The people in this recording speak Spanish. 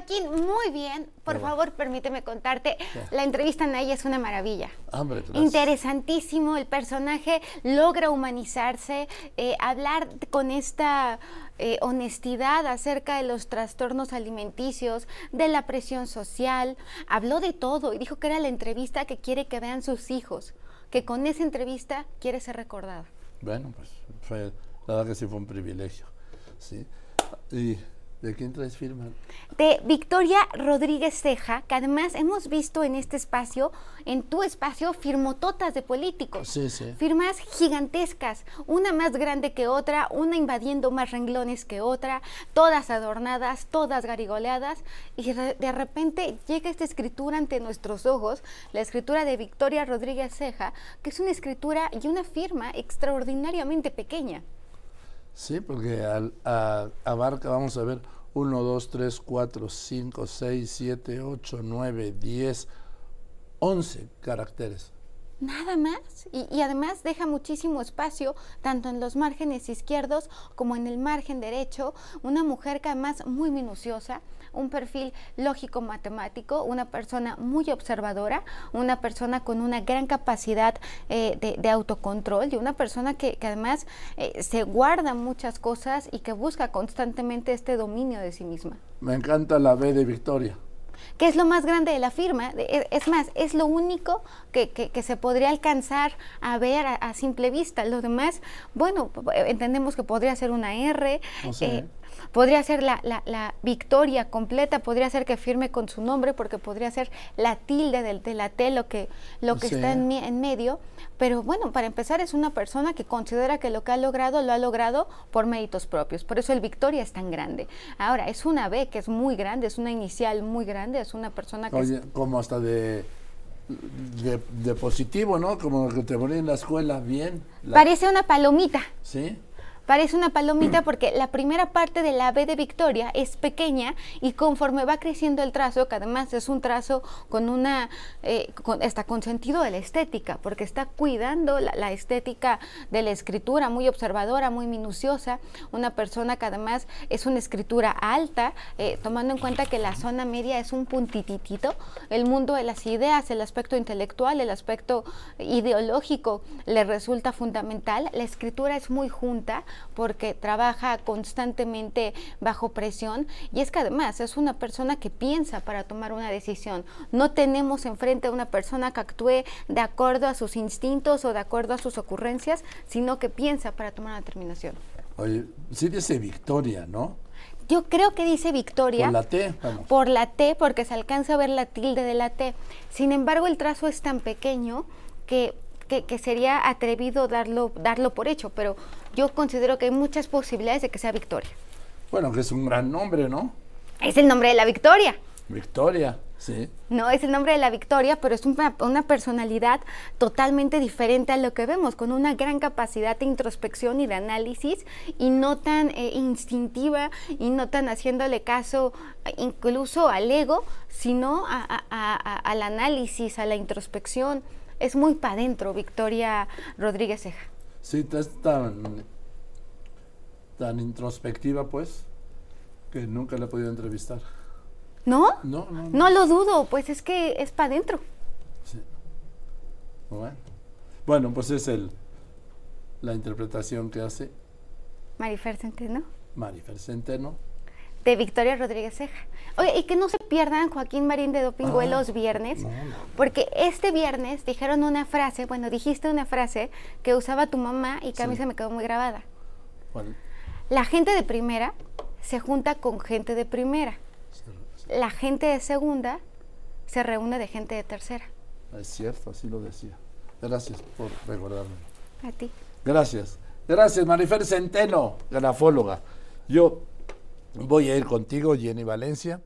Joaquín, muy bien. Por favor, permíteme contarte. La entrevista en ella es una maravilla. Hombre, gracias. Interesantísimo. El personaje logra humanizarse, eh, hablar con esta eh, honestidad acerca de los trastornos alimenticios, de la presión social. Habló de todo y dijo que era la entrevista que quiere que vean sus hijos, que con esa entrevista quiere ser recordada. Bueno, pues fue, la verdad que sí fue un privilegio. ¿sí? Y ¿De quién traes firma? De Victoria Rodríguez Ceja, que además hemos visto en este espacio, en tu espacio, firmototas de políticos. Sí, sí. Firmas gigantescas, una más grande que otra, una invadiendo más renglones que otra, todas adornadas, todas garigoleadas, y de repente llega esta escritura ante nuestros ojos, la escritura de Victoria Rodríguez Ceja, que es una escritura y una firma extraordinariamente pequeña. Sí, porque al, abarca, vamos a ver, 1, 2, 3, 4, 5, 6, 7, 8, 9, 10, 11 caracteres. Nada más. Y, y, además deja muchísimo espacio, tanto en los márgenes izquierdos como en el margen derecho. Una mujer que además muy minuciosa, un perfil lógico matemático, una persona muy observadora, una persona con una gran capacidad eh, de, autocontrol y una persona que, además eh, se guarda muchas cosas y que busca constantemente este dominio de sí misma. Me encanta la B de Victoria que es lo más grande de la firma. E, es más, es lo único que, se podría alcanzar a ver a, simple vista. Lo demás, bueno, entendemos que podría ser una R. Eh, podría ser la, la, victoria completa, podría ser que firme con su nombre, porque podría ser la tilde del, de la T, lo que, lo que está en, en medio. Pero bueno, para empezar, es una persona que considera que lo que ha logrado lo ha logrado por méritos propios. Por eso el victoria es tan grande. Ahora, es una B que es muy grande, es una inicial muy grande, es una persona que... Oye, como hasta de de, positivo, ¿no? Como que te ponen en la escuela bien. Parece una palomita. Sí. Parece una palomita porque la primera parte de la B de Victoria es pequeña y conforme va creciendo el trazo, que además es un trazo con una, eh, está con sentido de la estética, porque está cuidando la, estética de la escritura, muy observadora, muy minuciosa, una persona que además es una escritura alta, eh, tomando en cuenta que la zona media es un puntititito, el mundo de las ideas, el aspecto intelectual, el aspecto ideológico le resulta fundamental, la escritura es muy junta, porque trabaja constantemente bajo presión y es que además es una persona que piensa para tomar una decisión. No tenemos enfrente a una persona que actúe de acuerdo a sus instintos o de acuerdo a sus ocurrencias, sino que piensa para tomar una determinación. Oye, sí dice Victoria, ¿no? Yo creo que dice Victoria. Por la T, Por la T, porque se alcanza a ver la tilde de la T. Sin embargo, el trazo es tan pequeño que que, sería atrevido darlo, darlo por hecho, pero yo considero que hay muchas posibilidades de que sea Victoria. Bueno, que es un gran nombre, ¿no? Es el nombre de la Victoria. Victoria, sí. No, es el nombre de la Victoria, pero es una, una, personalidad totalmente diferente a lo que vemos, con una gran capacidad de introspección y de análisis, y no tan eh, instintiva, y no tan haciéndole caso incluso al ego, sino al análisis, a la introspección es muy para adentro, Victoria Rodríguez Ceja. Sí, es tan, tan introspectiva, pues, que nunca la he podido entrevistar. ¿No? No, no, no. lo dudo, pues es que es para adentro. Sí. Bueno. bueno, pues es el la interpretación que hace Marifer Centeno. Marifer Centeno de Victoria Rodríguez Ceja. Oye, y que no se pierdan Joaquín Marín de Dopingüe ah, los viernes, porque este viernes dijeron una frase, bueno, dijiste una frase que usaba tu mamá y que a mí se me quedó muy grabada. La gente de primera se junta con gente de primera. La gente de segunda se reúne de gente de tercera. Es cierto, así lo decía. Gracias por recordarme. A ti. Gracias. Gracias, Marifer Centeno, grafóloga. Yo Voy a ir contigo, Jenny Valencia.